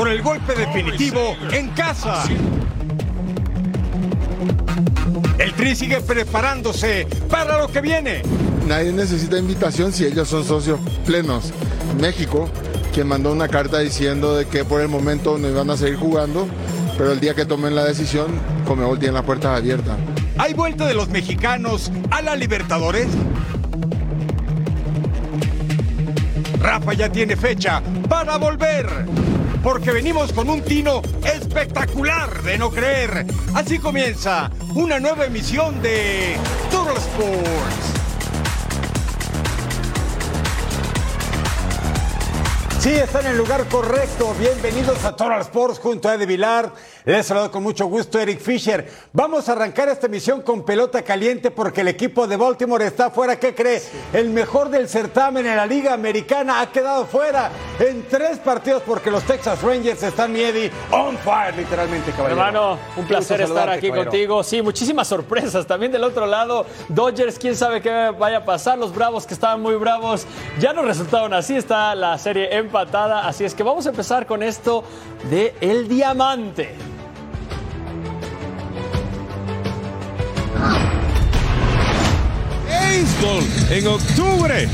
Por el golpe definitivo en casa. El Tri sigue preparándose para lo que viene. Nadie necesita invitación si ellos son socios plenos. México, quien mandó una carta diciendo de que por el momento no iban a seguir jugando, pero el día que tomen la decisión, Comebol tiene las puertas abiertas. ¿Hay vuelta de los mexicanos a la Libertadores? Rafa ya tiene fecha para volver. Porque venimos con un tino espectacular de no creer. Así comienza una nueva emisión de Total Sports. Sí, está en el lugar correcto. Bienvenidos a Total Sports junto a Eddie Vilar. Les saludo con mucho gusto Eric Fisher. Vamos a arrancar esta emisión con pelota caliente porque el equipo de Baltimore está fuera. ¿Qué cree? El mejor del certamen en la Liga Americana ha quedado fuera en tres partidos porque los Texas Rangers están, Eddie, on fire, literalmente, caballero. Hermano, un placer estar aquí caballero. contigo. Sí, muchísimas sorpresas. También del otro lado, Dodgers, quién sabe qué vaya a pasar. Los Bravos, que estaban muy bravos, ya no resultaron así. Está la serie empatada. Así es que vamos a empezar con esto de El Diamante. Béisbol en octubre.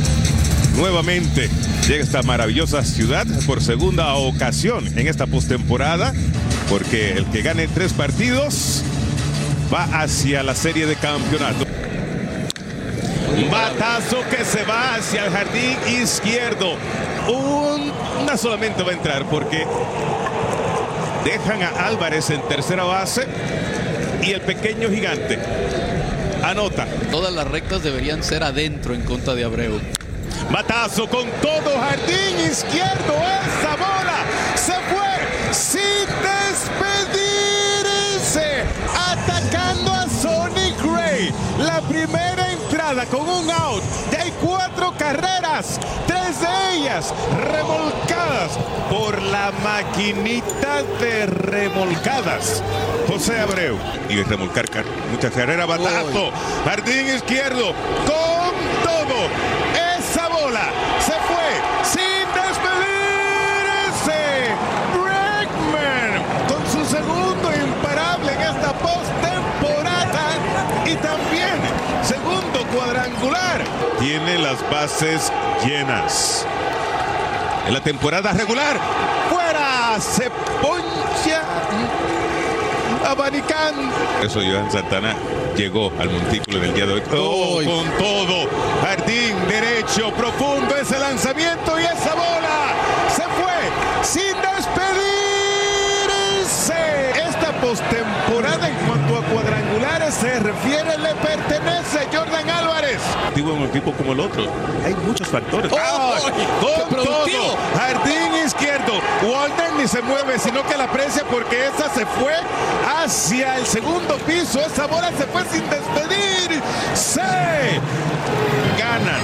Nuevamente llega esta maravillosa ciudad por segunda ocasión en esta postemporada, porque el que gane tres partidos va hacia la serie de campeonato. Batazo que se va hacia el jardín izquierdo. Un- una solamente va a entrar porque dejan a Álvarez en tercera base y el pequeño gigante anota. Todas las rectas deberían ser adentro en contra de Abreu. Batazo con todo jardín izquierdo. Esa bola se fue sin despedirse. Atacando con un out. Ya hay cuatro carreras. Tres de ellas remolcadas por la maquinita de remolcadas. José Abreu. Y remolcar car- muchas carreras. Batazo. Jardín izquierdo. Con todo. Las bases llenas. En la temporada regular, fuera, se poncha abanicando. Eso Johan Santana llegó al montículo en el día de hoy. Oh, con todo. Jardín derecho, profundo ese lanzamiento y esa bola se fue sin despedirse. Esta postemporada cuadrangulares se refiere le pertenece Jordan Álvarez. Activo en un equipo como el otro. Hay muchos factores. ¡Oh! Todo. Jardín izquierdo. Walter ni se mueve, sino que la aprecia porque esa se fue hacia el segundo piso. Esa bola se fue sin despedir. Se ganan.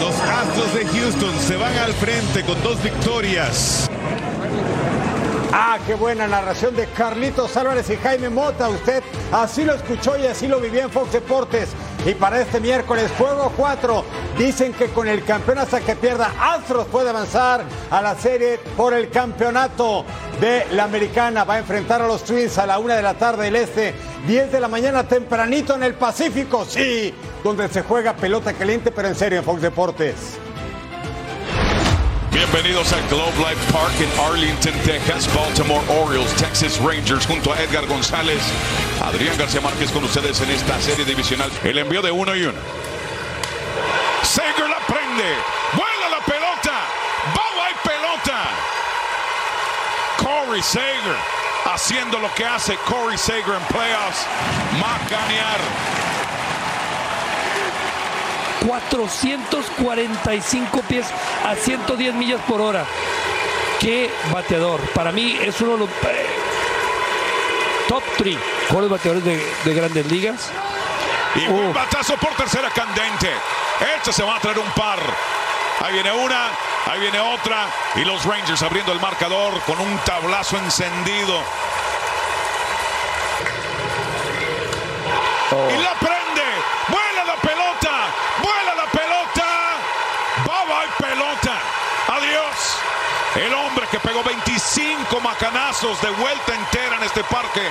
Los Astros de Houston se van al frente con dos victorias. Ah, qué buena narración de Carlitos Álvarez y Jaime Mota. Usted así lo escuchó y así lo vivió en Fox Deportes. Y para este miércoles, juego 4, dicen que con el campeón hasta que pierda, Astros puede avanzar a la serie por el campeonato de la americana. Va a enfrentar a los Twins a la una de la tarde del este, 10 de la mañana tempranito en el Pacífico, sí, donde se juega pelota caliente, pero en serio en Fox Deportes. Bienvenidos al Globe Life Park en Arlington, Texas. Baltimore Orioles, Texas Rangers junto a Edgar González. Adrián García Márquez con ustedes en esta serie divisional. El envío de uno y uno. Sager la prende. Vuela la pelota. ¡Vamos, hay pelota! Corey Sager haciendo lo que hace Corey Sager en playoffs, macanear. 445 pies a 110 millas por hora. Qué bateador. Para mí es uno de los eh, top 3 mejores bateadores de, de grandes ligas. Y un batazo por tercera candente. Este se va a traer un par. Ahí viene una, ahí viene otra. Y los Rangers abriendo el marcador con un tablazo encendido. Y la prende. Vuela la pelota. Vuela la pelota. Bye bye pelota. Adiós. El hombre que pegó 25 macanazos de vuelta entera en este parque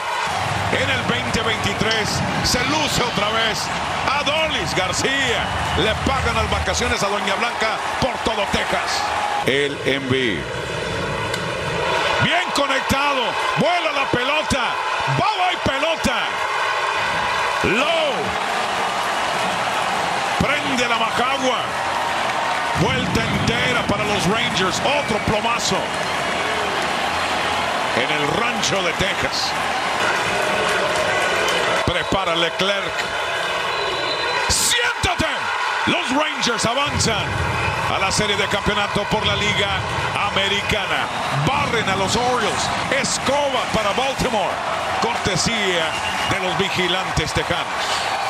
en el 2023 se luce otra vez. Adolis García le pagan las vacaciones a Doña Blanca por todo Texas. El envío. Bien conectado. Vuela la pelota. Baba y pelota. Low. Prende la Macagua. Vuelta los Rangers. Otro plomazo. En el rancho de Texas. Prepara Leclerc. Siéntate. Los Rangers avanzan a la serie de campeonato por la Liga Americana. Barren a los Orioles. Escoba para Baltimore. Cortesía de los vigilantes tejanos.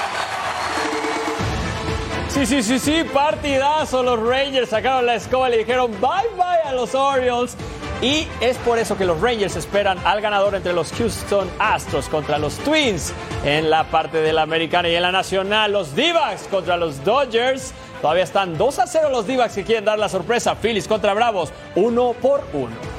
Sí, sí, sí, sí, partidazo. Los Rangers sacaron la escoba y le dijeron bye bye a los Orioles. Y es por eso que los Rangers esperan al ganador entre los Houston Astros contra los Twins en la parte de la americana y en la nacional. Los d contra los Dodgers. Todavía están 2 a 0 los d que quieren dar la sorpresa. Phillies contra Bravos, uno por uno.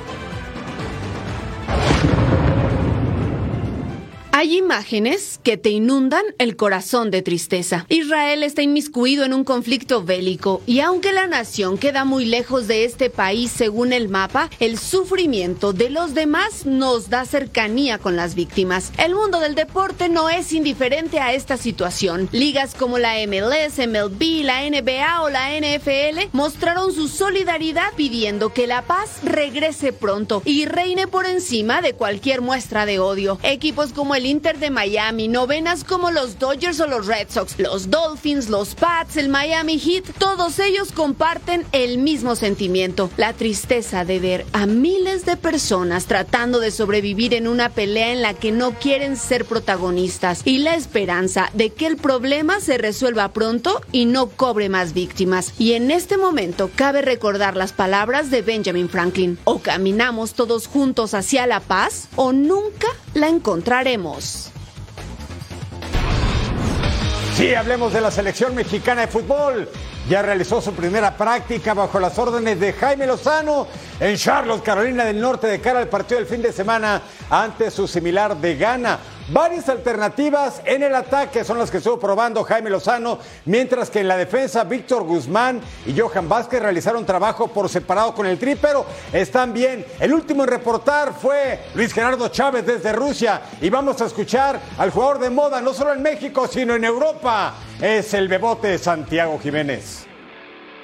Hay imágenes que te inundan el corazón de tristeza. Israel está inmiscuido en un conflicto bélico y aunque la nación queda muy lejos de este país según el mapa, el sufrimiento de los demás nos da cercanía con las víctimas. El mundo del deporte no es indiferente a esta situación. Ligas como la MLS, MLB, la NBA o la NFL mostraron su solidaridad pidiendo que la paz regrese pronto y reine por encima de cualquier muestra de odio. Equipos como el Inter de Miami, novenas como los Dodgers o los Red Sox, los Dolphins, los Pats, el Miami Heat, todos ellos comparten el mismo sentimiento, la tristeza de ver a miles de personas tratando de sobrevivir en una pelea en la que no quieren ser protagonistas y la esperanza de que el problema se resuelva pronto y no cobre más víctimas. Y en este momento cabe recordar las palabras de Benjamin Franklin, o caminamos todos juntos hacia la paz o nunca la encontraremos. Sí, hablemos de la selección mexicana de fútbol. Ya realizó su primera práctica bajo las órdenes de Jaime Lozano en Charlotte, Carolina del Norte, de cara al partido del fin de semana ante su similar de Ghana. Varias alternativas en el ataque son las que estuvo probando Jaime Lozano, mientras que en la defensa Víctor Guzmán y Johan Vázquez realizaron trabajo por separado con el tri, pero están bien. El último en reportar fue Luis Gerardo Chávez desde Rusia y vamos a escuchar al jugador de moda, no solo en México, sino en Europa. Es el bebote Santiago Jiménez.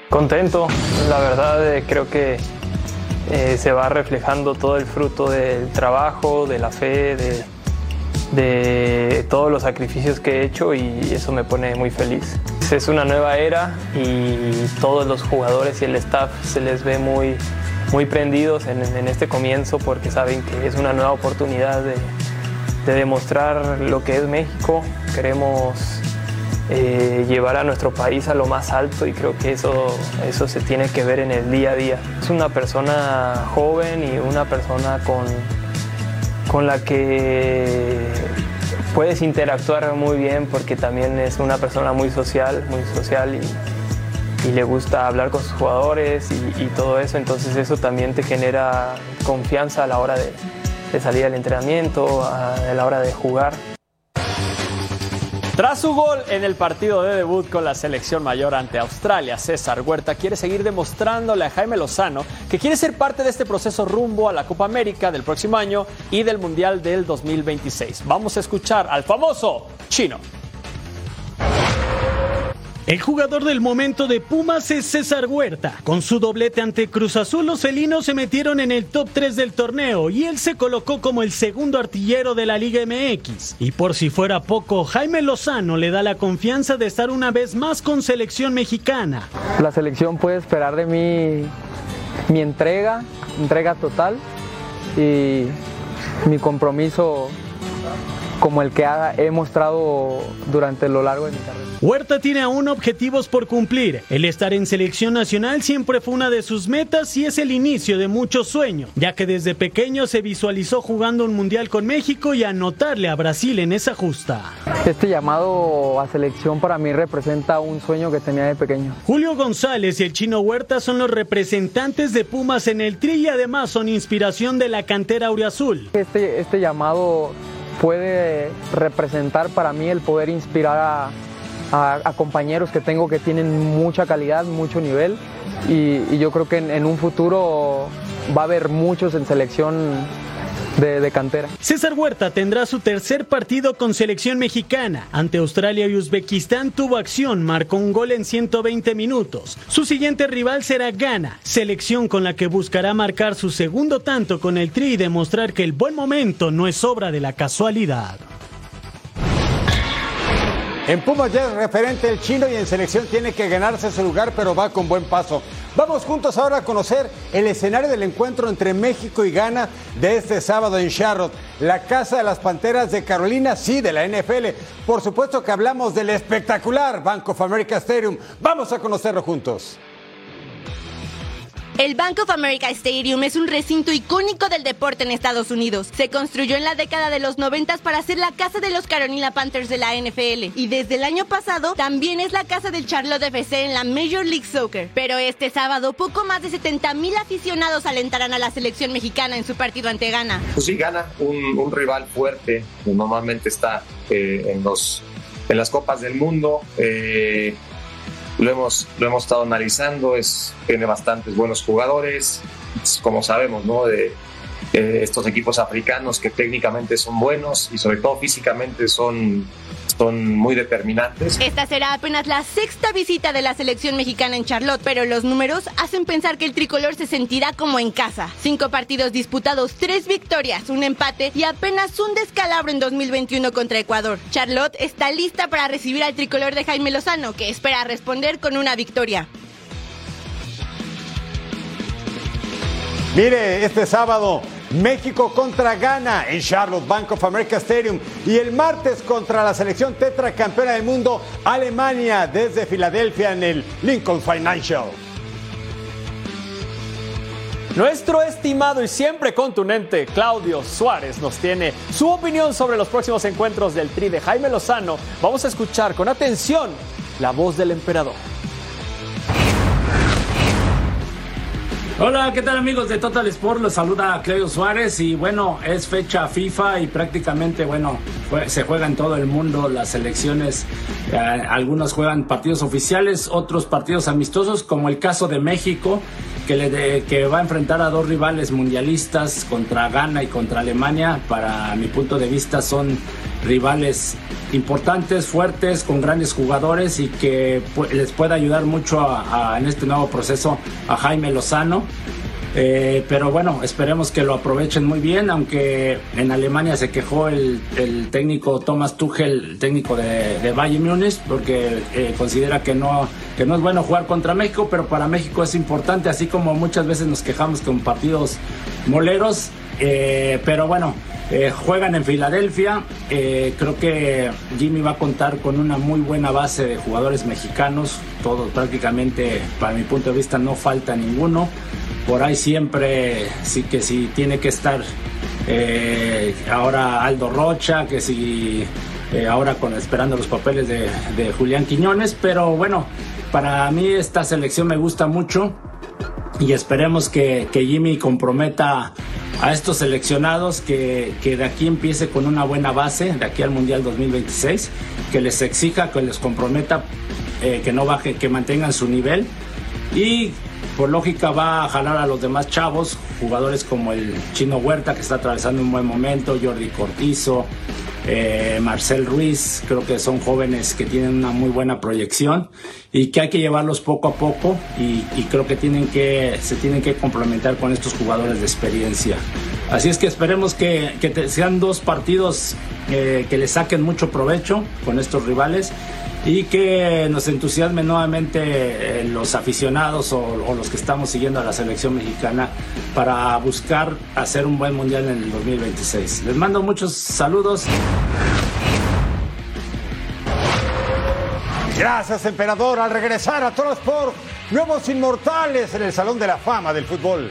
Contento, la verdad creo que eh, se va reflejando todo el fruto del trabajo, de la fe, de, todos los sacrificios que he hecho y eso me pone muy feliz. Es una nueva era y todos los jugadores y el staff se les ve muy, muy prendidos en, en este comienzo porque saben que es una nueva oportunidad de, de demostrar lo que es México. Queremos eh, llevar a nuestro país a lo más alto y creo que eso, eso se tiene que ver en el día a día. Es una persona joven y una persona con, con la que puedes interactuar muy bien porque también es una persona muy social, muy social y, le gusta hablar con sus jugadores y, todo eso, entonces eso también te genera confianza a la hora de, salir al entrenamiento, a la hora de jugar. Tras su gol en el partido de debut con la selección mayor ante Australia, César Huerta quiere seguir demostrándole a Jaime Lozano que quiere ser parte de este proceso rumbo a la Copa América del próximo año y del Mundial del 2026. Vamos a escuchar al famoso chino. El jugador del momento de Pumas es César Huerta. Con su doblete ante Cruz Azul, los felinos se metieron en el top 3 del torneo y él se colocó como el segundo artillero de la Liga MX. Y por si fuera poco, Jaime Lozano le da la confianza de estar una vez más con selección mexicana. La selección puede esperar de mí mi entrega, entrega total y mi compromiso como el que he mostrado durante lo largo de mi carrera. Huerta tiene aún objetivos por cumplir. El estar en selección nacional siempre fue una de sus metas y es el inicio de muchos sueños, ya que desde pequeño se visualizó jugando un mundial con México y anotarle a Brasil en esa justa. Este llamado a selección para mí representa un sueño que tenía de pequeño. Julio González y el chino Huerta son los representantes de Pumas en el tri y además son inspiración de la cantera Auriazul. Este, este llamado puede representar para mí el poder inspirar a compañeros que tengo que tienen mucha calidad, mucho nivel. Y, yo creo que en, un futuro va a haber muchos en selección de, de, cantera. César Huerta tendrá su tercer partido con selección mexicana. Ante Australia y Uzbekistán tuvo acción, marcó un gol en 120 minutos. Su siguiente rival será Ghana, selección con la que buscará marcar su segundo tanto con el Tri y demostrar que el buen momento no es obra de la casualidad. En Pumas ya es referente el chino y en selección tiene que ganarse su lugar, pero va con buen paso. Vamos juntos ahora a conocer el escenario del encuentro entre México y Ghana de este sábado en Charlotte, la casa de las Panteras de Carolina, sí, de la NFL. Por supuesto que hablamos del espectacular Bank of America Stadium. Vamos a conocerlo juntos. El Bank of America Stadium es un recinto icónico del deporte en Estados Unidos. Se construyó en la década de los 90 para ser la casa de los Carolina Panthers de la NFL y desde el año pasado también es la casa del Charlotte FC en la Major League Soccer. Pero este sábado poco más de 70 mil aficionados alentarán a la selección mexicana en su partido ante Ghana. Pues sí, Ghana, un, rival fuerte, normalmente está eh, en, los, en las copas del mundo. Eh, lo hemos, lo hemos estado analizando, es, tiene bastantes buenos jugadores, como sabemos, ¿no? De, estos equipos africanos que técnicamente son buenos y sobre todo físicamente son son muy determinantes. Esta será apenas la sexta visita de la selección mexicana en Charlotte, pero los números hacen pensar que el tricolor se sentirá como en casa. Cinco partidos disputados, tres victorias, un empate y apenas un descalabro en 2021 contra Ecuador. Charlotte está lista para recibir al tricolor de Jaime Lozano, que espera responder con una victoria. Mire, este sábado México contra Ghana en Charlotte Bank of America Stadium y el martes contra la selección tetracampeona del mundo Alemania desde Filadelfia en el Lincoln Financial. Nuestro estimado y siempre contundente Claudio Suárez nos tiene su opinión sobre los próximos encuentros del Tri de Jaime Lozano. Vamos a escuchar con atención la voz del emperador. Hola, ¿qué tal amigos de Total Sport? Los saluda Claudio Suárez y bueno, es fecha FIFA y prácticamente, bueno, se juega en todo el mundo las elecciones. Eh, algunos juegan partidos oficiales, otros partidos amistosos, como el caso de México, que, le que va a enfrentar a dos rivales mundialistas contra Ghana y contra Alemania. Para mi punto de vista son rivales importantes, fuertes, con grandes jugadores y que les puede ayudar mucho en este nuevo proceso a Jaime Lozano. Eh, pero bueno, esperemos que lo aprovechen muy bien, aunque en Alemania se quejó el, técnico Thomas Tuchel, técnico de, de Bayern Múnich, porque eh, considera que no, que no es bueno jugar contra México, pero para México es importante, así como muchas veces nos quejamos con partidos moleros. Eh, pero bueno, eh, juegan en Filadelfia. Eh, creo que Jimmy va a contar con una muy buena base de jugadores mexicanos. Todos prácticamente, para mi punto de vista, no falta ninguno. Por ahí siempre sí que si tiene que estar eh, ahora Aldo Rocha, que si ahora con esperando los papeles de, Julián Quiñones. Pero bueno, para mí esta selección me gusta mucho y esperemos que, que Jimmy comprometa a estos seleccionados que, de aquí empiece con una buena base, de aquí al Mundial 2026, que les exija, que les comprometa, eh, que no baje, que mantengan su nivel. Y por lógica va a jalar a los demás chavos, jugadores como el Chino Huerta que está atravesando un buen momento, Jordi Cortizo, eh, Marcel Ruiz, creo que son jóvenes que tienen una muy buena proyección y que hay que llevarlos poco a poco y, creo que, tienen que se tienen que complementar con estos jugadores de experiencia. Así es que esperemos que, sean dos partidos eh, que le saquen mucho provecho con estos rivales y que nos entusiasme nuevamente eh, los aficionados o, los que estamos siguiendo a la selección mexicana para buscar hacer un buen mundial en el 2026. Les mando muchos saludos. Gracias, emperador. Al regresar a Toro Sport, nuevos inmortales en el Salón de la Fama del Fútbol.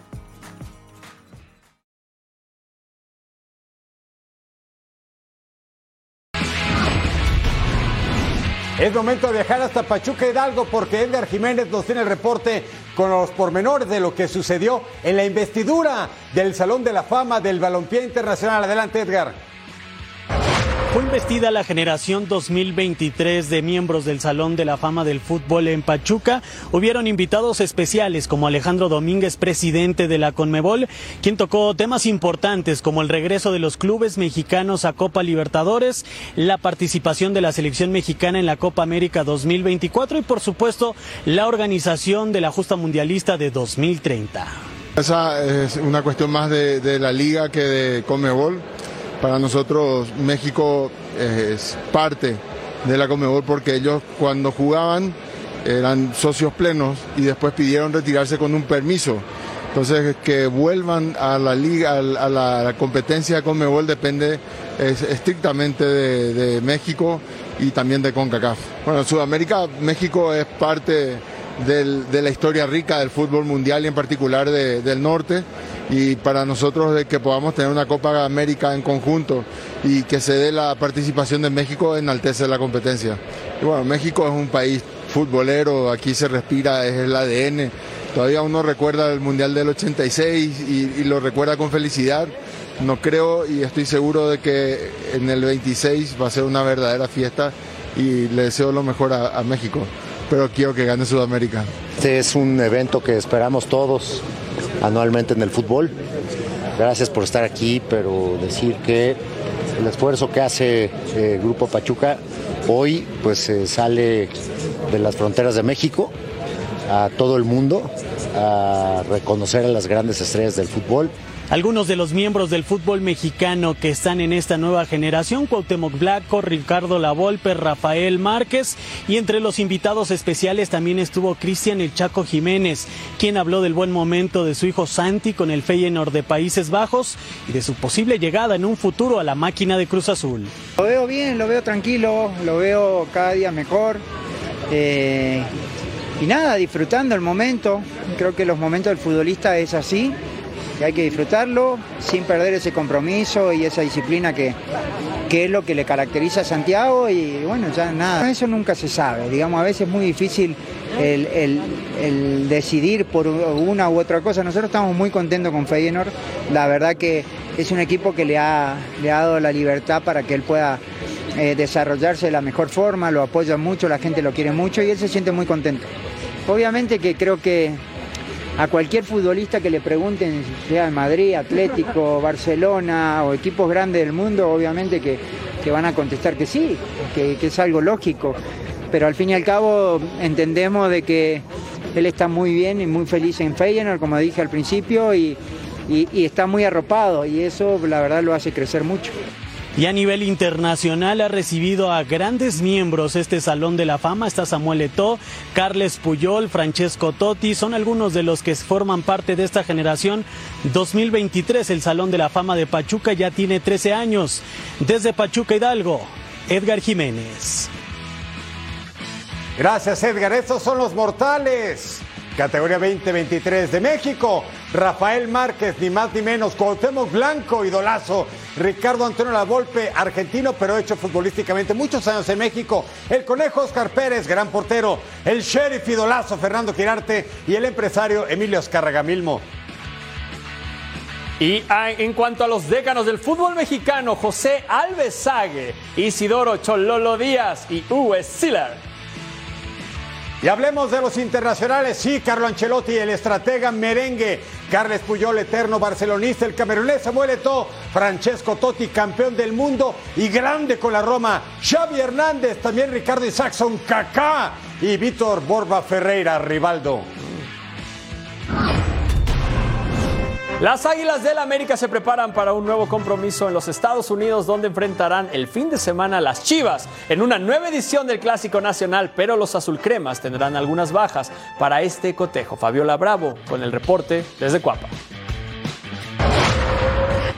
Es momento de viajar hasta Pachuca Hidalgo porque Edgar Jiménez nos tiene el reporte con los pormenores de lo que sucedió en la investidura del Salón de la Fama del Balompié Internacional. Adelante, Edgar. Fue investida la generación 2023 de miembros del Salón de la Fama del Fútbol en Pachuca. Hubieron invitados especiales como Alejandro Domínguez, presidente de la Conmebol, quien tocó temas importantes como el regreso de los clubes mexicanos a Copa Libertadores, la participación de la selección mexicana en la Copa América 2024 y por supuesto la organización de la justa mundialista de 2030. Esa es una cuestión más de, de la liga que de Conmebol para nosotros México es parte de la Comebol porque ellos cuando jugaban eran socios plenos y después pidieron retirarse con un permiso. Entonces que vuelvan a la liga, a la, competencia de Conmebol depende estrictamente de, México y también de CONCACAF. Bueno, en Sudamérica, México es parte de la historia rica del fútbol mundial y en particular del norte y para nosotros de que podamos tener una Copa América en conjunto y que se dé la participación de México enaltece la competencia. Y bueno, México es un país futbolero, aquí se respira, es el ADN. Todavía uno recuerda el Mundial del 86 y, lo recuerda con felicidad. No creo y estoy seguro de que en el 26 va a ser una verdadera fiesta y le deseo lo mejor a, a México. Pero quiero que gane Sudamérica. Este es un evento que esperamos todos anualmente en el fútbol. Gracias por estar aquí, pero decir que el esfuerzo que hace el eh, Grupo Pachuca hoy pues eh, sale de las fronteras de México a todo el mundo a reconocer a las grandes estrellas del fútbol algunos de los miembros del fútbol mexicano que están en esta nueva generación, Cuauhtémoc Blanco, Ricardo Lavolpe, Rafael Márquez y entre los invitados especiales también estuvo Cristian El Chaco Jiménez, quien habló del buen momento de su hijo Santi con el Feyenoord de Países Bajos y de su posible llegada en un futuro a la máquina de Cruz Azul. Lo veo bien, lo veo tranquilo, lo veo cada día mejor. Eh, y nada, disfrutando el momento. Creo que los momentos del futbolista es así hay que disfrutarlo sin perder ese compromiso y esa disciplina que, es lo que le caracteriza a Santiago y bueno, ya nada, eso nunca se sabe, digamos, a veces es muy difícil el, decidir por una u otra cosa. Nosotros estamos muy contentos con Feyenoord, la verdad que es un equipo que le ha, le ha dado la libertad para que él pueda eh, desarrollarse de la mejor forma, lo apoya mucho, la gente lo quiere mucho y él se siente muy contento. Obviamente que creo que a cualquier futbolista que le pregunten, sea de Madrid, Atlético, Barcelona o equipos grandes del mundo, obviamente que, van a contestar que sí, que, es algo lógico. Pero al fin y al cabo entendemos de que él está muy bien y muy feliz en Feyenoord, como dije al principio, y está muy arropado y eso la verdad lo hace crecer mucho. Y a nivel internacional ha recibido a grandes miembros este Salón de la Fama. Está Samuel Eto'o, Carles Puyol, Francesco Totti. Son algunos de los que forman parte de esta generación 2023. El Salón de la Fama de Pachuca ya tiene 13 años. Desde Pachuca Hidalgo, Edgar Jiménez. Gracias Edgar. Estos son los mortales. Categoría 2023 de México. Rafael Márquez, ni más ni menos, Cuauhtémoc Blanco, idolazo. Ricardo Antonio Lavolpe, argentino, pero hecho futbolísticamente muchos años en México. El conejo Oscar Pérez, gran portero. El sheriff idolazo Fernando Quirarte y el empresario Emilio Azcárraga Milmo. Y en cuanto a los décanos del fútbol mexicano, José Alves Sague, Isidoro Chololo Díaz y Uwe Siller y hablemos de los internacionales. Sí, Carlo Ancelotti, el estratega merengue. Carles Puyol, eterno barcelonista. El camerunés Samuel Eto'o. Francesco Totti, campeón del mundo y grande con la Roma. Xavi Hernández, también Ricardo Isaacson, Kaká. Y Víctor Borba Ferreira, Rivaldo. Las Águilas del América se preparan para un nuevo compromiso en los Estados Unidos donde enfrentarán el fin de semana a las Chivas en una nueva edición del Clásico Nacional, pero los azulcremas tendrán algunas bajas para este cotejo. Fabiola Bravo con el reporte desde Cuapa.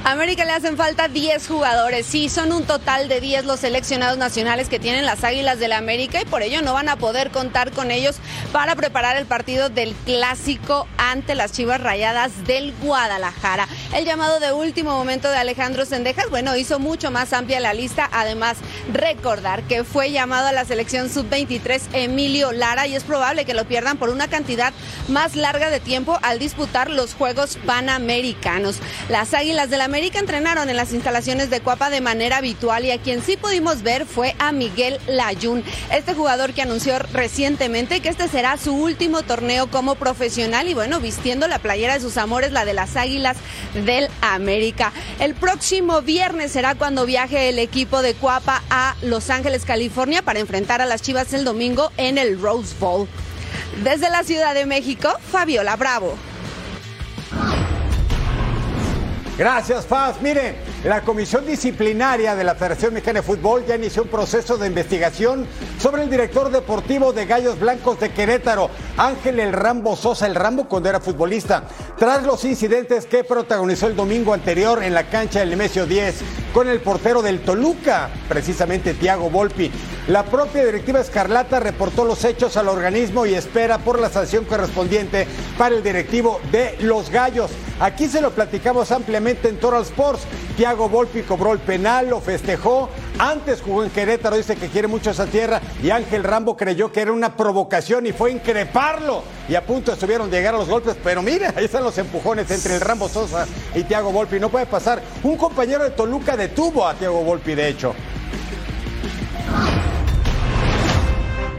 América le hacen falta 10 jugadores. Sí, son un total de 10 los seleccionados nacionales que tienen las Águilas de la América y por ello no van a poder contar con ellos para preparar el partido del clásico ante las Chivas Rayadas del Guadalajara. El llamado de último momento de Alejandro Sendejas, bueno, hizo mucho más amplia la lista. Además, recordar que fue llamado a la selección sub-23 Emilio Lara y es probable que lo pierdan por una cantidad más larga de tiempo al disputar los Juegos Panamericanos. Las Águilas de la América entrenaron en las instalaciones de Cuapa de manera habitual y a quien sí pudimos ver fue a Miguel Layún, este jugador que anunció recientemente que este será su último torneo como profesional y bueno, vistiendo la playera de sus amores, la de las Águilas del América. El próximo viernes será cuando viaje el equipo de Cuapa a Los Ángeles, California para enfrentar a las Chivas el domingo en el Rose Bowl. Desde la Ciudad de México, Fabiola Bravo. Gracias, Faz. Mire, la Comisión Disciplinaria de la Federación Mexicana de Fútbol ya inició un proceso de investigación sobre el director deportivo de Gallos Blancos de Querétaro, Ángel El Rambo Sosa, el Rambo cuando era futbolista, tras los incidentes que protagonizó el domingo anterior en la cancha del Nemesio 10 con el portero del Toluca, precisamente Tiago Volpi. La propia directiva Escarlata reportó los hechos al organismo y espera por la sanción correspondiente para el directivo de los Gallos. Aquí se lo platicamos ampliamente en Toral Sports. Tiago Volpi cobró el penal, lo festejó. Antes jugó en Querétaro, dice que quiere mucho esa tierra. Y Ángel Rambo creyó que era una provocación y fue a increparlo. Y a punto estuvieron de llegar a los golpes. Pero mire, ahí están los empujones entre el Rambo Sosa y Tiago Volpi. No puede pasar. Un compañero de Toluca detuvo a Tiago Volpi, de hecho.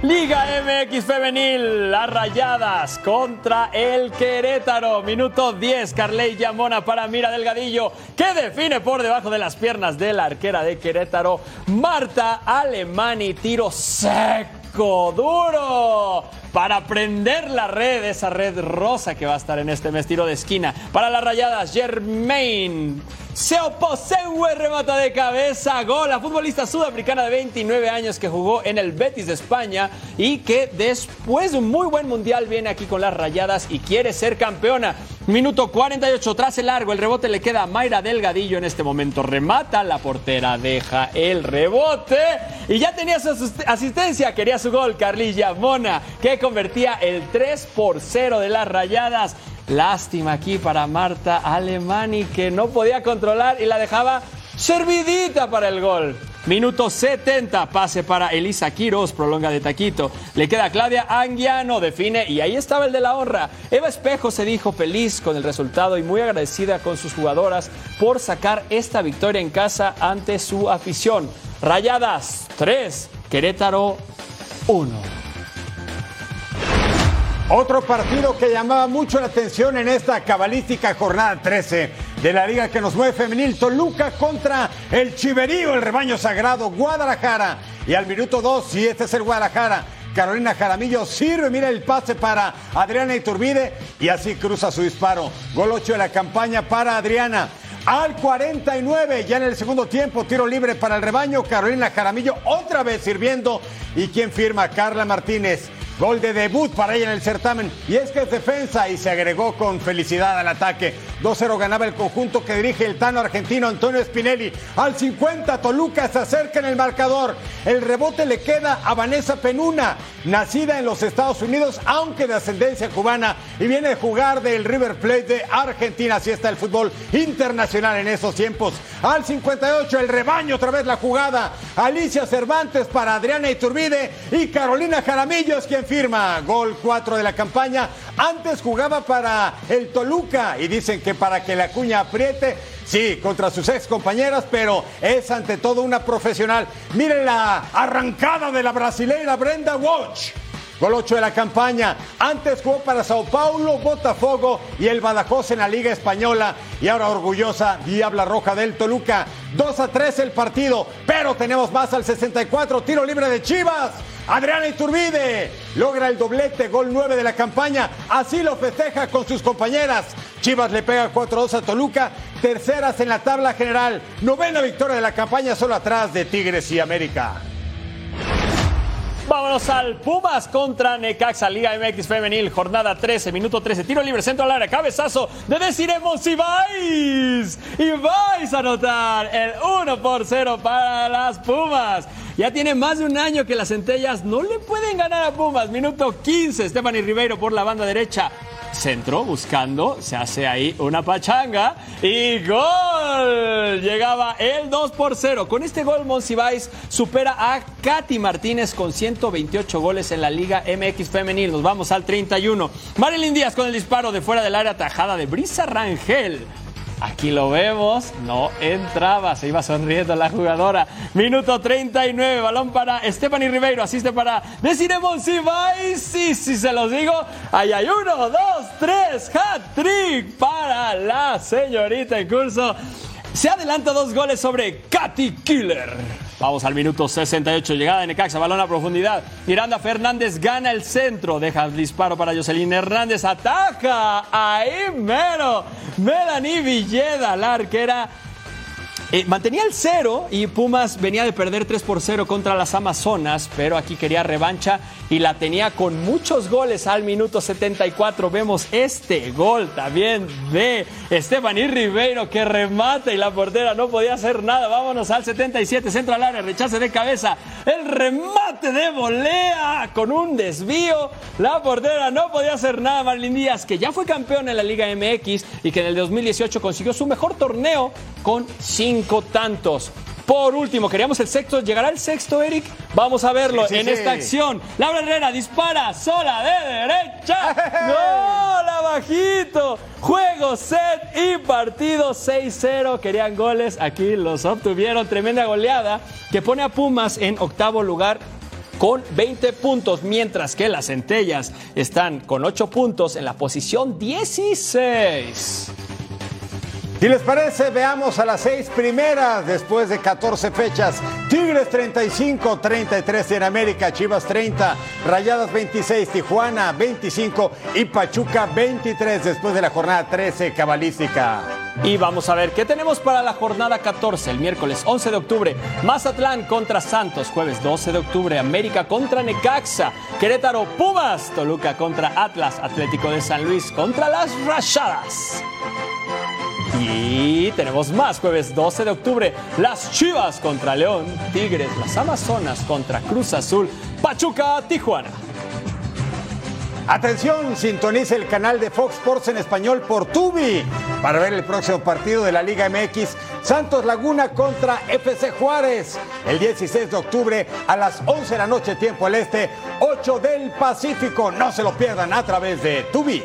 Liga MX Femenil, las rayadas contra el Querétaro. Minuto 10, Carley Llamona para Mira Delgadillo, que define por debajo de las piernas de la arquera de Querétaro, Marta Alemani. Tiro seco, duro, para prender la red, esa red rosa que va a estar en este mes tiro de esquina. Para las rayadas, Germain se Seoposeue remata de cabeza, gol. La futbolista sudafricana de 29 años que jugó en el Betis de España y que después de un muy buen mundial viene aquí con las rayadas y quiere ser campeona. Minuto 48 tras el largo, el rebote le queda a Mayra Delgadillo en este momento. Remata la portera, deja el rebote y ya tenía su asistencia, quería su gol. Carlilla Mona que convertía el 3 por 0 de las rayadas. Lástima aquí para Marta Alemani que no podía controlar y la dejaba servidita para el gol. Minuto 70, pase para Elisa Quiros, prolonga de taquito. Le queda Claudia Anguiano, define y ahí estaba el de la honra. Eva Espejo se dijo feliz con el resultado y muy agradecida con sus jugadoras por sacar esta victoria en casa ante su afición. Rayadas 3, Querétaro 1. Otro partido que llamaba mucho la atención en esta cabalística jornada 13 de la liga que nos mueve femenil, Toluca contra el Chiverío, el rebaño sagrado, Guadalajara. Y al minuto 2, si este es el Guadalajara, Carolina Jaramillo sirve, mira el pase para Adriana Iturbide y así cruza su disparo. Gol 8 de la campaña para Adriana. Al 49, ya en el segundo tiempo, tiro libre para el rebaño. Carolina Jaramillo otra vez sirviendo. ¿Y quién firma? Carla Martínez. Gol de debut para ella en el certamen. Y es que es defensa y se agregó con felicidad al ataque. 2-0 ganaba el conjunto que dirige el tano argentino Antonio Spinelli. Al 50 Toluca se acerca en el marcador. El rebote le queda a Vanessa Penuna, nacida en los Estados Unidos, aunque de ascendencia cubana, y viene a jugar del River Plate de Argentina. Así está el fútbol internacional en esos tiempos. Al 58 el rebaño, otra vez la jugada. Alicia Cervantes para Adriana Iturbide y Carolina Jaramillo es quien firma. Gol 4 de la campaña. Antes jugaba para el Toluca y dicen que para que la cuña apriete, sí, contra sus ex compañeras, pero es ante todo una profesional. Miren la arrancada de la brasileira Brenda Walsh. Gol 8 de la campaña. Antes jugó para Sao Paulo, Botafogo y el Badajoz en la Liga Española. Y ahora orgullosa Diabla Roja del Toluca. 2 a 3 el partido, pero tenemos más al 64. Tiro libre de Chivas. Adriana Iturbide logra el doblete, gol 9 de la campaña. Así lo festeja con sus compañeras. Chivas le pega 4-2 a Toluca. Terceras en la tabla general. Novena victoria de la campaña, solo atrás de Tigres y América. Vámonos al Pumas contra Necaxa, Liga MX Femenil, jornada 13, minuto 13, tiro libre, centro al área, cabezazo de Desiree Monsiváis. Y vais a anotar el 1 por 0 para las Pumas. Ya tiene más de un año que las centellas no le pueden ganar a Pumas. Minuto 15, Stephanie Ribeiro por la banda derecha. Centro buscando, se hace ahí una pachanga y gol. Llegaba el 2 por 0. Con este gol, Monsiváis supera a Katy Martínez con 128 goles en la Liga MX Femenil. Nos vamos al 31. Marilyn Díaz con el disparo de fuera del área tajada de Brisa Rangel. Aquí lo vemos, no entraba, se iba sonriendo la jugadora. Minuto 39, balón para Stephanie Ribeiro, asiste para Desiree Monsiváis. Sí, sí, se los digo. Ahí hay uno, dos, tres, hat-trick para la señorita en curso. Se adelanta dos goles sobre Katy Killer. Vamos al minuto 68, llegada de Necaxa, balón a profundidad. Miranda Fernández gana el centro, deja el disparo para Jocelyn Hernández, ataca, ahí mero. Melanie Villeda, la arquera, eh, mantenía el cero y Pumas venía de perder 3 por 0 contra las Amazonas, pero aquí quería revancha y la tenía con muchos goles al minuto 74. Vemos este gol también de Estebaní Ribeiro que remata y la portera no podía hacer nada. Vámonos al 77, centro al área, rechace de cabeza. El remate de volea con un desvío. La portera no podía hacer nada. Marlene Díaz, que ya fue campeón en la Liga MX y que en el 2018 consiguió su mejor torneo con cinco tantos. Por último, queríamos el sexto. ¿Llegará el sexto, Eric? Vamos a verlo Sí, sí, en sí. esta acción. Laura Herrera dispara sola de derecha. ¡Gol abajito! Juego, set y partido 6-0. Querían goles. Aquí los obtuvieron. Tremenda goleada que pone a Pumas en octavo lugar con 20 puntos, mientras que las centellas están con 8 puntos en la posición 16. Si les parece, veamos a las seis primeras después de 14 fechas. Tigres 35, 33 en América, Chivas 30, Rayadas 26, Tijuana 25 y Pachuca 23 después de la jornada 13 cabalística. Y vamos a ver qué tenemos para la jornada 14, el miércoles 11 de octubre. Mazatlán contra Santos, jueves 12 de octubre. América contra Necaxa. Querétaro, Pumas. Toluca contra Atlas. Atlético de San Luis contra las Rayadas. Y tenemos más, jueves 12 de octubre, las Chivas contra León, Tigres, las Amazonas contra Cruz Azul, Pachuca, Tijuana. Atención, sintonice el canal de Fox Sports en español por Tubi para ver el próximo partido de la Liga MX Santos Laguna contra FC Juárez el 16 de octubre a las 11 de la noche tiempo al este, 8 del Pacífico. No se lo pierdan a través de Tubi.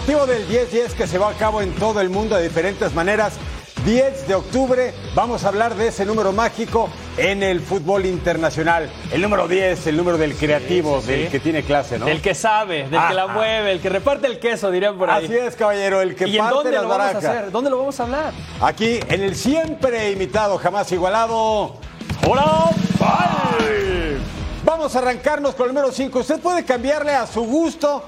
Motivo del 10-10 que se va a cabo en todo el mundo de diferentes maneras, 10 de octubre vamos a hablar de ese número mágico en el fútbol internacional. El número 10, el número del creativo, Sí, sí, del que tiene clase, ¿no? Del que sabe, del que la Ajá. mueve, el que reparte el queso, dirían por ahí. Así es, caballero, el que ¿Y parte dónde las lo vamos a hacer? ¿Dónde lo vamos a hablar? Aquí en el siempre imitado, jamás igualado. ¡Hola! Vamos vamos a arrancarnos con el número 5. Usted puede cambiarle a su gusto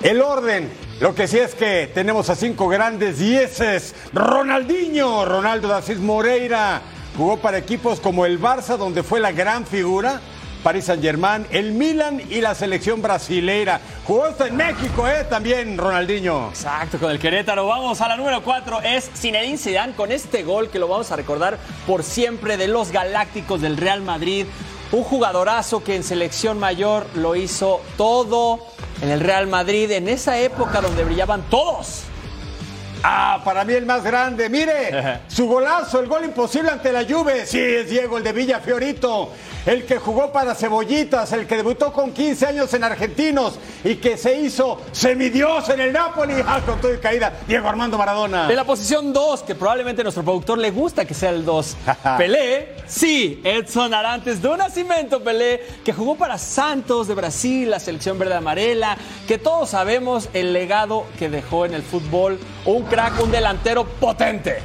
el orden. Lo que sí es que tenemos a cinco grandes dieces. Ronaldinho, Ronaldo da Asís Moreira. Jugó para equipos como el Barça, donde fue la gran figura. Paris Saint Germain, el Milan y la selección brasileira. Jugó hasta en México, ¿eh? También Ronaldinho. Exacto, con el Querétaro. Vamos a la número 4. Es Zinedine Zidane con este gol que lo vamos a recordar por siempre de los Galácticos del Real Madrid. Un jugadorazo que en selección mayor lo hizo todo en el Real Madrid, en esa época donde brillaban todos. Ah, para mí el más grande. Mire, su golazo, el gol imposible ante la Juve. Sí, es Diego, el de Villa Fiorito. El que jugó para Cebollitas, el que debutó con 15 años en Argentinos y que se hizo semidios en el Napoli. Ah, con todo y caída, Diego Armando Maradona. En la posición 2, que probablemente a nuestro productor le gusta que sea el 2. Pelé, sí, Edson Arantes do Nascimento Pelé, que jugó para Santos de Brasil, la selección verde amarela, que todos sabemos el legado que dejó en el fútbol. Un crack, un delantero potente.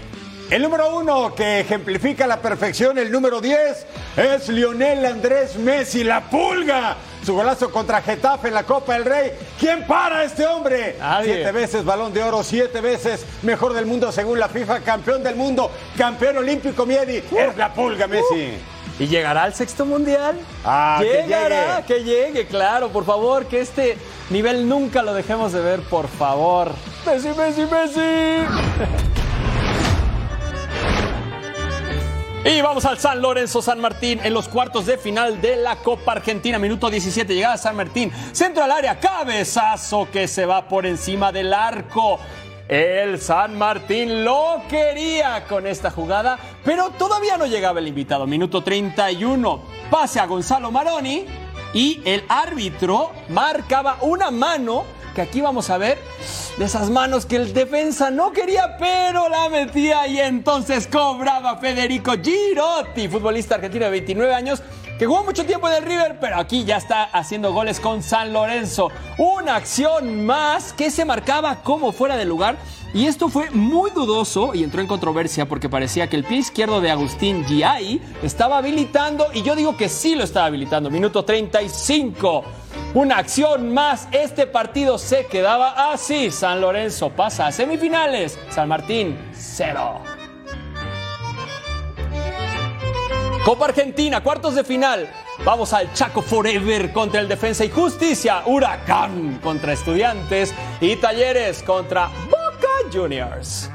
El número uno que ejemplifica la perfección, el número 10, es Lionel Andrés Messi, la pulga. Su golazo contra Getafe en la Copa del Rey. ¿Quién para a este hombre? Nadie. Siete veces balón de oro, siete veces mejor del mundo según la FIFA, campeón del mundo, campeón olímpico Miedi. Es la pulga Messi. ¿Y llegará al sexto mundial? Ah, que llegará, llegue. que llegue, claro, por favor, que este nivel nunca lo dejemos de ver, por favor. Messi, Messi, Messi. Y vamos al San Lorenzo San Martín en los cuartos de final de la Copa Argentina. Minuto 17, llegada San Martín. Centro al área, cabezazo que se va por encima del arco. El San Martín lo quería con esta jugada, pero todavía no llegaba el invitado. Minuto 31, pase a Gonzalo Maroni y el árbitro marcaba una mano que aquí vamos a ver de esas manos que el defensa no quería, pero la metía y entonces cobraba Federico Girotti, futbolista argentino de 29 años, que jugó mucho tiempo en el River, pero aquí ya está haciendo goles con San Lorenzo. Una acción más que se marcaba como fuera de lugar. Y esto fue muy dudoso y entró en controversia porque parecía que el pie izquierdo de Agustín Giai estaba habilitando y yo digo que sí lo estaba habilitando. Minuto 35. Una acción más. Este partido se quedaba así. San Lorenzo pasa a semifinales. San Martín, cero. Copa Argentina, cuartos de final. Vamos al Chaco Forever contra el Defensa y Justicia. Huracán contra Estudiantes. Y Talleres contra Juniors.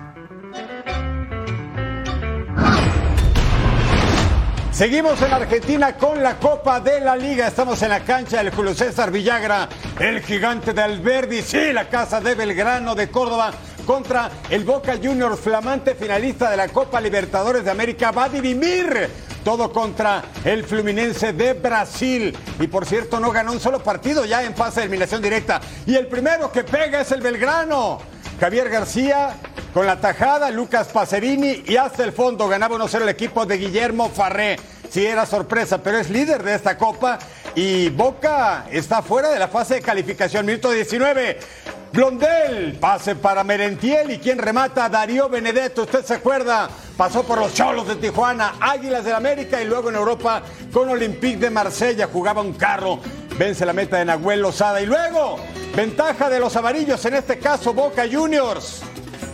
Seguimos en Argentina con la Copa de la Liga. Estamos en la cancha del Julio César Villagra, el gigante de Alberdi. Sí, la casa de Belgrano de Córdoba contra el Boca Juniors, flamante finalista de la Copa Libertadores de América. Va a dirimir todo contra el Fluminense de Brasil. Y por cierto, no ganó un solo partido ya en fase de eliminación directa. Y el primero que pega es el Belgrano. Javier García con la tajada, Lucas Pacerini y hasta el fondo ganaba 1-0 el equipo de Guillermo Farré. Sí, era sorpresa, pero es líder de esta copa y Boca está fuera de la fase de calificación. Minuto 19. Blondel, pase para Merentiel y quien remata Darío Benedetto. Usted se acuerda, pasó por los Cholos de Tijuana, Águilas del América y luego en Europa con Olympique de Marsella jugaba un carro. Vence la meta de Nahuel Lozada y luego ventaja de los amarillos, en este caso Boca Juniors.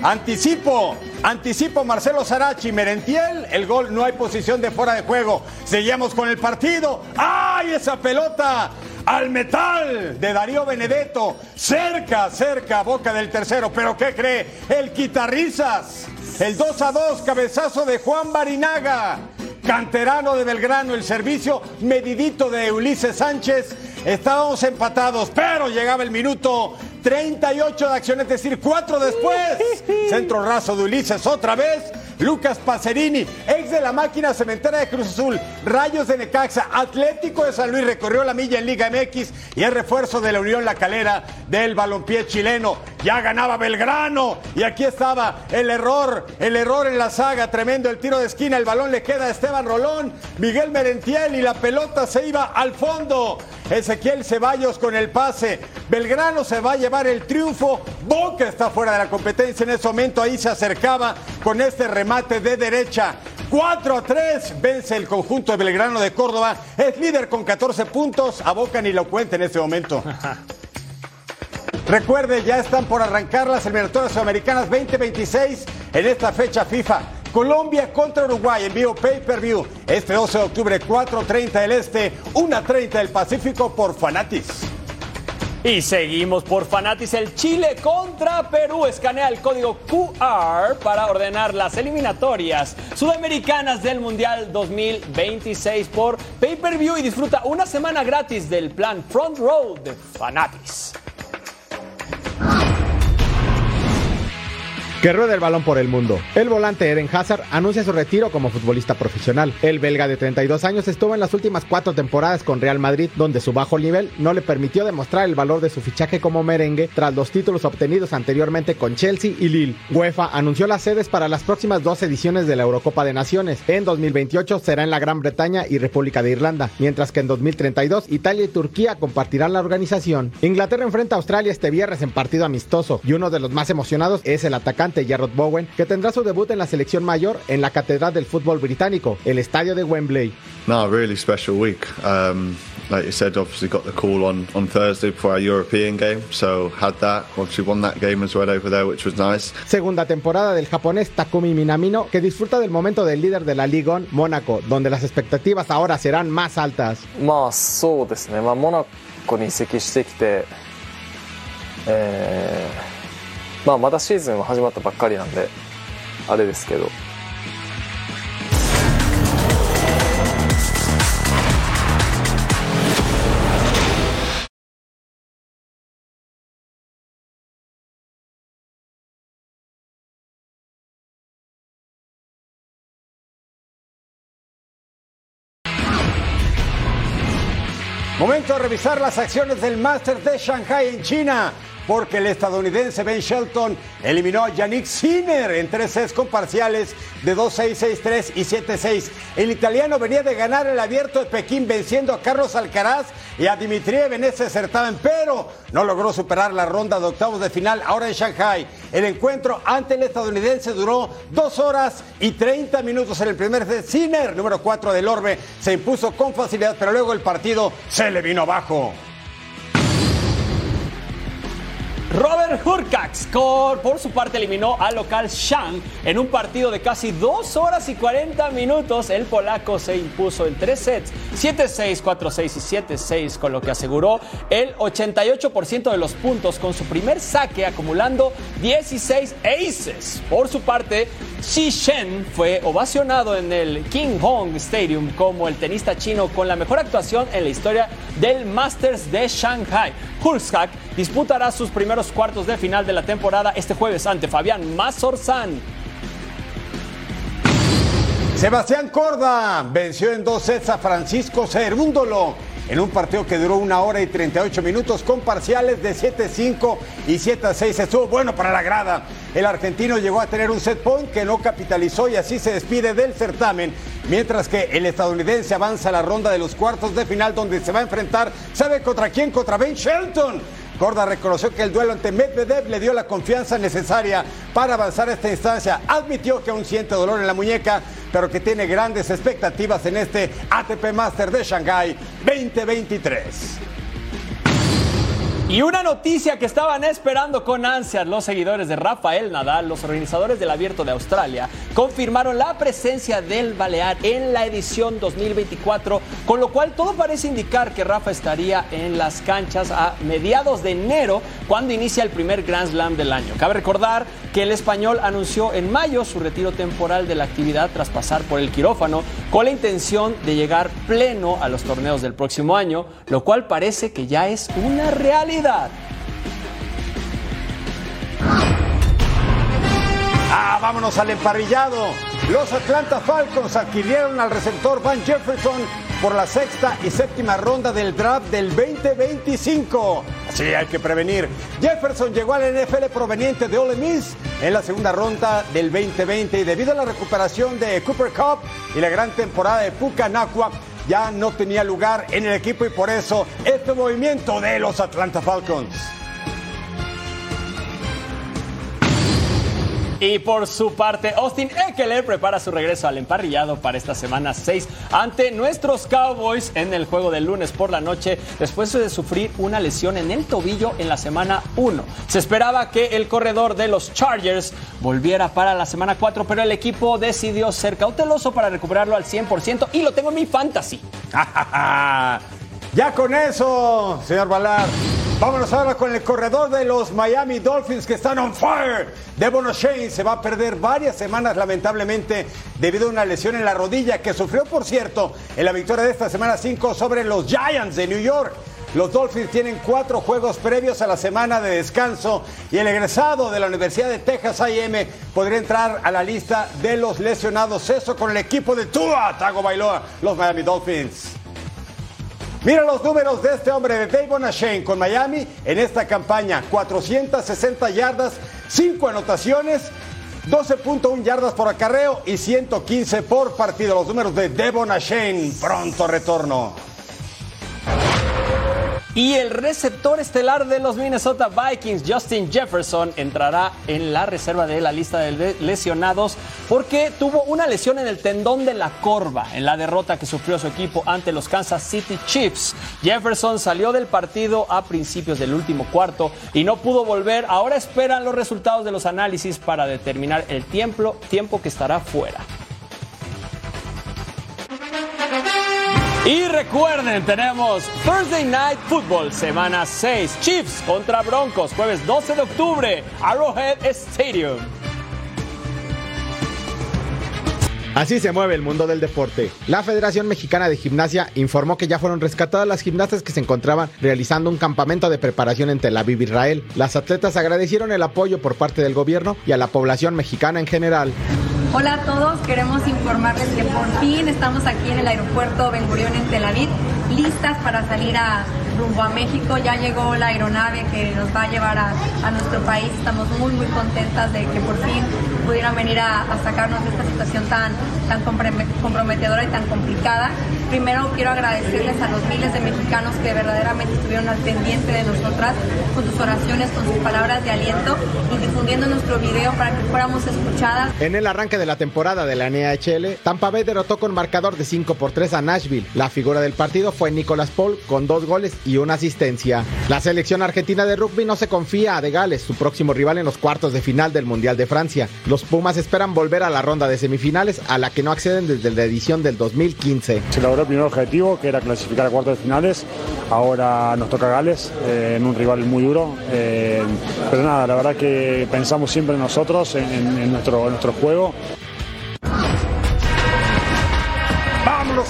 Anticipo, anticipo Marcelo Sarachi, Merentiel, el gol, no hay posición de fuera de juego. Seguimos con el partido. ¡Ay, esa pelota! Al metal de Darío Benedetto, cerca, cerca, boca del tercero. Pero ¿qué cree? El quitarrizas. El 2 a 2, cabezazo de Juan Barinaga. Canterano de Belgrano, el servicio medidito de Ulises Sánchez. Estábamos empatados, pero llegaba el minuto 38 de acción, es decir, cuatro después. Centro raso de Ulises otra vez. Lucas Pacerini, ex de la máquina cementera de Cruz Azul, Rayos de Necaxa, Atlético de San Luis, recorrió la milla en Liga MX y el refuerzo de la Unión La Calera del balompié chileno. Ya ganaba Belgrano y aquí estaba el error, el error en la saga, tremendo el tiro de esquina, el balón le queda a Esteban Rolón, Miguel Merentiel y la pelota se iba al fondo. Ezequiel Ceballos con el pase. Belgrano se va a llevar el triunfo. Boca está fuera de la competencia en ese momento. Ahí se acercaba con este remate de derecha. 4 a 3 vence el conjunto de Belgrano de Córdoba. Es líder con 14 puntos. A Boca ni lo cuenta en este momento. Recuerde, ya están por arrancar las eliminatorias sudamericanas 2026 en esta fecha FIFA. Colombia contra Uruguay en vivo pay-per-view este 12 de octubre 4.30 del Este, 1.30 del Pacífico por Fanatis. Y seguimos por Fanatis el Chile contra Perú. Escanea el código QR para ordenar las eliminatorias sudamericanas del Mundial 2026 por pay-per-view y disfruta una semana gratis del plan Front Row de Fanatis. Que ruede el balón por el mundo. El volante Eden Hazard anuncia su retiro como futbolista profesional. El belga de 32 años estuvo en las últimas cuatro temporadas con Real Madrid, donde su bajo nivel no le permitió demostrar el valor de su fichaje como merengue tras los títulos obtenidos anteriormente con Chelsea y Lille. UEFA anunció las sedes para las próximas dos ediciones de la Eurocopa de Naciones. En 2028 será en la Gran Bretaña y República de Irlanda, mientras que en 2032 Italia y Turquía compartirán la organización. Inglaterra enfrenta a Australia este viernes en partido amistoso y uno de los más emocionados es el atacante Jarrod Bowen, que tendrá su debut en la selección mayor en la Catedral del Fútbol Británico, el estadio de Wembley. No, really special week. Um, like you said, obviously got the call on, on Thursday for our European game, so had that. Obviously won that game as well over there, which was nice. Segunda temporada del japonés Takumi Minamino, que disfruta del momento del líder de la Ligue 1, Mónaco, donde las expectativas ahora serán más altas. まあそうですね、まあ、モナコに移籍してきて、えー まあ、まだシーズンは始まったばっかりなんであれですけど Momento de revisar las acciones del Master de Shanghai en China, porque el estadounidense Ben Shelton eliminó a Yannick Sinner en tres sets con parciales de 2-6, 6-3 y 7-6. El italiano venía de ganar el abierto de Pekín venciendo a Carlos Alcaraz y a Dimitriev en ese certamen, pero no logró superar la ronda de octavos de final ahora en Shanghai. El encuentro ante el estadounidense duró dos horas y 30 minutos en el primer set. Sinner, número 4 del Orbe, se impuso con facilidad, pero luego el partido se le vino abajo. Robert Hurkacz, por su parte, eliminó al local Shang en un partido de casi 2 horas y 40 minutos. El polaco se impuso en tres sets, 7-6, 4-6 y 7-6, con lo que aseguró el 88% de los puntos con su primer saque, acumulando 16 aces. Por su parte, Xi Shen fue ovacionado en el King Hong Stadium como el tenista chino con la mejor actuación en la historia del Masters de Shanghai. Hurkacz disputará sus primeros cuartos de final de la temporada este jueves ante Fabián Mazorzán. Sebastián Corda venció en dos sets a Francisco Cerúndolo en un partido que duró una hora y 38 minutos con parciales de 7-5 y 7-6. Estuvo bueno para la grada. El argentino llegó a tener un set point que no capitalizó y así se despide del certamen. Mientras que el estadounidense avanza a la ronda de los cuartos de final donde se va a enfrentar, ¿sabe contra quién? Contra Ben Shelton. Corda reconoció que el duelo ante Medvedev le dio la confianza necesaria para avanzar a esta instancia. Admitió que aún siente dolor en la muñeca, pero que tiene grandes expectativas en este ATP Master de Shanghai 2023. Y una noticia que estaban esperando con ansias los seguidores de Rafael Nadal, los organizadores del Abierto de Australia, confirmaron la presencia del Balear en la edición 2024, con lo cual todo parece indicar que Rafa estaría en las canchas a mediados de enero, cuando inicia el primer Grand Slam del año. Cabe recordar que el español anunció en mayo su retiro temporal de la actividad tras pasar por el quirófano, con la intención de llegar pleno a los torneos del próximo año, lo cual parece que ya es una realidad. Ah, vámonos al emparrillado. Los Atlanta Falcons adquirieron al receptor Van Jefferson por la sexta y séptima ronda del draft del 2025. Así hay que prevenir. Jefferson llegó al NFL proveniente de Ole Miss en la segunda ronda del 2020 y debido a la recuperación de Cooper Cup y la gran temporada de Puka Nakua, ya no tenía lugar en el equipo y por eso este movimiento de los Atlanta Falcons. Y por su parte, Austin Eckler prepara su regreso al emparrillado para esta semana 6 ante nuestros Cowboys en el juego del lunes por la noche después de sufrir una lesión en el tobillo en la semana 1. Se esperaba que el corredor de los Chargers volviera para la semana 4, pero el equipo decidió ser cauteloso para recuperarlo al 100% y lo tengo en mi fantasy. ya con eso, señor Valar. Vámonos ahora con el corredor de los Miami Dolphins que están on fire. Devon O'Shane se va a perder varias semanas lamentablemente debido a una lesión en la rodilla que sufrió, por cierto, en la victoria de esta semana 5 sobre los Giants de New York. Los Dolphins tienen cuatro juegos previos a la semana de descanso y el egresado de la Universidad de Texas A&M podría entrar a la lista de los lesionados. Eso con el equipo de Tua Tago Bailoa, los Miami Dolphins. Mira los números de este hombre de Dave Shane con Miami en esta campaña. 460 yardas, 5 anotaciones, 12.1 yardas por acarreo y 115 por partido. Los números de Devon Shane. Pronto retorno. Y el receptor estelar de los Minnesota Vikings, Justin Jefferson, entrará en la reserva de la lista de lesionados porque tuvo una lesión en el tendón de la corva en la derrota que sufrió su equipo ante los Kansas City Chiefs. Jefferson salió del partido a principios del último cuarto y no pudo volver. Ahora esperan los resultados de los análisis para determinar el tiempo, tiempo que estará fuera. Y recuerden, tenemos Thursday Night Football, semana 6, Chiefs contra Broncos, jueves 12 de octubre, Arrowhead Stadium. Así se mueve el mundo del deporte. La Federación Mexicana de Gimnasia informó que ya fueron rescatadas las gimnastas que se encontraban realizando un campamento de preparación en Tel Aviv, Israel. Las atletas agradecieron el apoyo por parte del gobierno y a la población mexicana en general. Hola a todos, queremos informarles que por fin estamos aquí en el aeropuerto Ben Gurion en Tel Aviv, listas para salir a rumbo a México. Ya llegó la aeronave que nos va a llevar a, nuestro país. Estamos muy, muy contentas de que por fin pudieran venir a, sacarnos de esta situación tan, tan comprometedora y tan complicada. Primero quiero agradecerles a los miles de mexicanos que verdaderamente estuvieron al pendiente de nosotras con sus oraciones, con sus palabras de aliento y difundiendo nuestro video para que fuéramos escuchadas. En el arranque de la temporada de la NHL, Tampa Bay derrotó con marcador de 5 por 3 a Nashville. La figura del partido fue Nicolas Paul con dos goles y una asistencia. La selección argentina de rugby no se confía a De Gales, su próximo rival en los cuartos de final del Mundial de Francia. Los Pumas esperan volver a la ronda de semifinales a la que no acceden desde la edición del 2015. Se logró el primer objetivo, que era clasificar a cuartos de finales. Ahora nos toca Gales, eh, en un rival muy duro. Eh, pero nada, la verdad que pensamos siempre en nosotros, en, nuestro, en nuestro juego.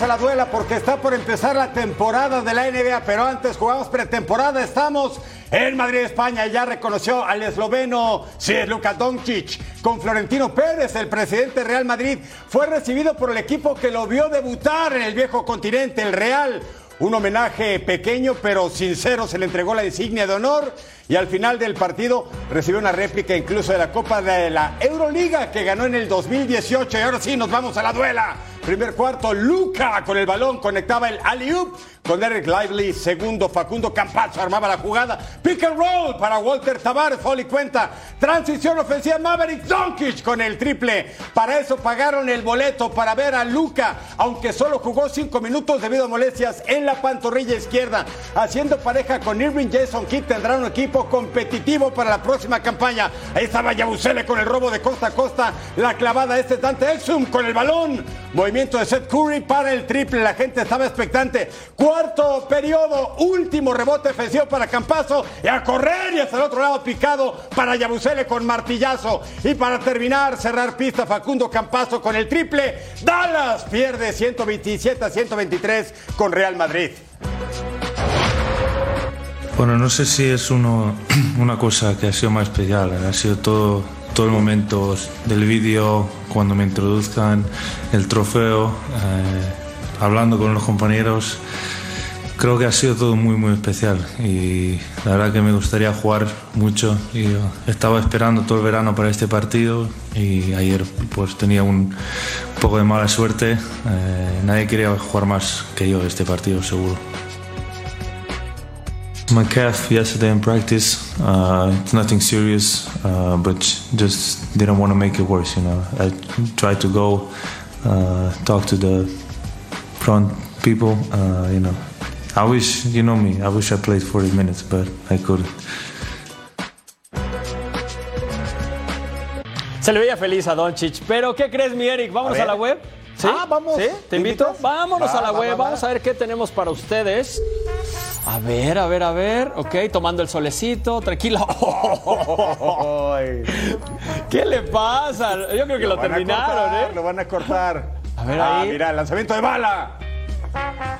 A la duela porque está por empezar la temporada de la NBA, pero antes jugamos pretemporada. Estamos en Madrid, España. Ya reconoció al esloveno, sí, Luka Doncic, con Florentino Pérez, el presidente de Real Madrid. Fue recibido por el equipo que lo vio debutar en el viejo continente, el Real. Un homenaje pequeño pero sincero, se le entregó la insignia de honor y al final del partido recibió una réplica incluso de la Copa de la Euroliga que ganó en el 2018 y ahora sí nos vamos a la duela. Primer cuarto, Luca con el balón conectaba el alley-oop con Eric Lively. Segundo, Facundo Campazzo armaba la jugada. Pick and roll para Walter Tavares, Foley cuenta. Transición ofensiva, Maverick Doncic con el triple. Para eso pagaron el boleto para ver a Luca, aunque solo jugó cinco minutos debido a molestias en la pantorrilla izquierda. Haciendo pareja con Irving Jason Kidd tendrá un equipo competitivo para la próxima campaña. Ahí estaba Yabusele con el robo de costa a costa. La clavada este es Dante Exum con el balón de Seth Curry para el triple. La gente estaba expectante. Cuarto periodo, último rebote ofensivo para Campazo. Y a correr y hasta el otro lado picado para Yabusele con martillazo. Y para terminar, cerrar pista Facundo Campazo con el triple. Dallas pierde 127 a 123 con Real Madrid. Bueno, no sé si es una cosa que ha sido más especial. Ha sido todo todo el momento del vídeo, cuando me introduzcan el trofeo, eh, hablando con los compañeros. Creo que ha sido todo muy muy especial y la verdad que me gustaría jugar mucho y estaba esperando todo el verano para este partido y ayer pues tenía un poco de mala suerte. Eh, nadie quería jugar más que yo este partido seguro. My calf yesterday in practice. Uh, it's nothing serious, uh, but just didn't want to make it worse. You know, I tried to go uh, talk to the front people. Uh, you know, I wish you know me. I wish I played 40 minutes, but I couldn't. Se le veía feliz a Doncic, pero ¿qué crees, mi Eric? Vámonos A a, la web. ¿Sí? Ah, vamos. ¿Sí? ¿Te invito? invitas? Vámonos Va, a la va, web, va, va. vamos a ver qué tenemos para ustedes. A ver, a ver, a ver. Ok, tomando el solecito, tranquilo. ¿Qué le pasa? Yo creo que lo, terminaron, cortar, ¿eh? Lo van a cortar. A ver Ah, ahí. mira, el lanzamiento de bala.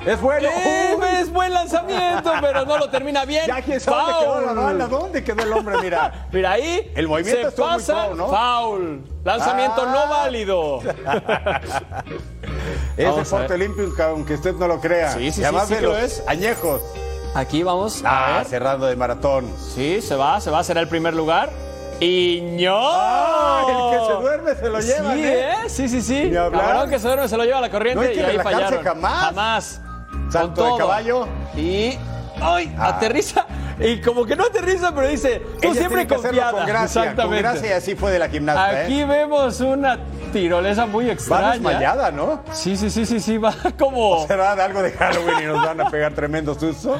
Es bueno. ¡Eh, Uy. Es buen lanzamiento, pero no lo termina bien. Ya quién sabe dónde quedó la bala. ¿Dónde quedó el hombre? Mira. Mira ahí. El movimiento se muy pasa. pro, ¿no? Foul. Lanzamiento Ah. no válido. Es deporte olímpico, aunque usted no lo crea. Sí, sí, y además sí, sí de los es. añejos. Aquí vamos. a Ah, cerrando de maratón. Sí, se va, se va, será el primer lugar. Y no. Ah, el que se duerme se lo llevan, Sí, ¿eh? ¿eh? Sí, sí, sí. Cabrón que se duerme se lo lleva a la corriente No hay que y ahí fallaron. jamás. Jamás. Salto Con de caballo. Y. ¡Ay! Ah. Aterriza. Y como que no aterriza, pero dice, tú Ella siempre confiada. con gracia. Exactamente. Con gracia y así fue de la gimnasta, Aquí ¿eh? vemos una tirolesa muy Va extraña. desmayada, ¿no? Sí, sí, sí, sí, sí, va como. ¿Será de algo de Halloween y nos van a pegar tremendo susto?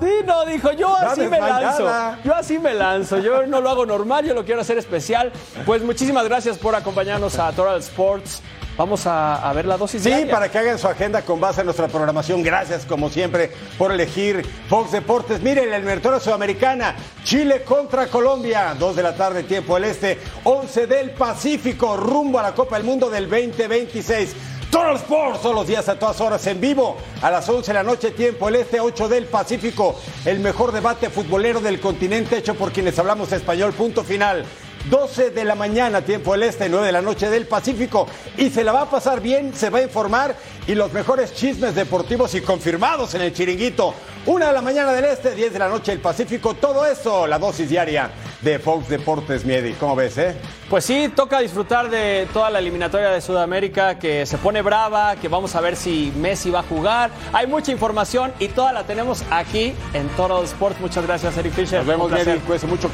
Sí, no, dijo, yo así me lanzo. Yo así me lanzo. Yo no lo hago normal, yo lo quiero hacer especial. Pues muchísimas gracias por acompañarnos a Total Sports. Vamos a, a ver la dosis Sí, diaria. para que hagan su agenda con base en nuestra programación. Gracias, como siempre, por elegir Fox Deportes. Miren, la eliminatoria sudamericana, Chile contra Colombia, 2 de la tarde, tiempo del Este, 11 del Pacífico, rumbo a la Copa del Mundo del 2026. Total Sports, todos los días a todas horas en vivo, a las 11 de la noche, tiempo del Este, 8 del Pacífico. El mejor debate futbolero del continente hecho por quienes hablamos español, punto final. 12 de la mañana, tiempo del este, 9 de la noche del Pacífico. Y se la va a pasar bien, se va a informar y los mejores chismes deportivos y confirmados en el chiringuito. 1 de la mañana del este, 10 de la noche del Pacífico. Todo eso, la dosis diaria de Fox Deportes Miedi. ¿Cómo ves, eh? Pues sí, toca disfrutar de toda la eliminatoria de Sudamérica que se pone brava, que vamos a ver si Messi va a jugar. Hay mucha información y toda la tenemos aquí en Total Sports. Muchas gracias, Eric Fisher. Nos vemos. Miedi. Cuídese mucho,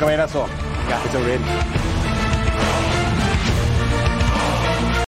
esté bien.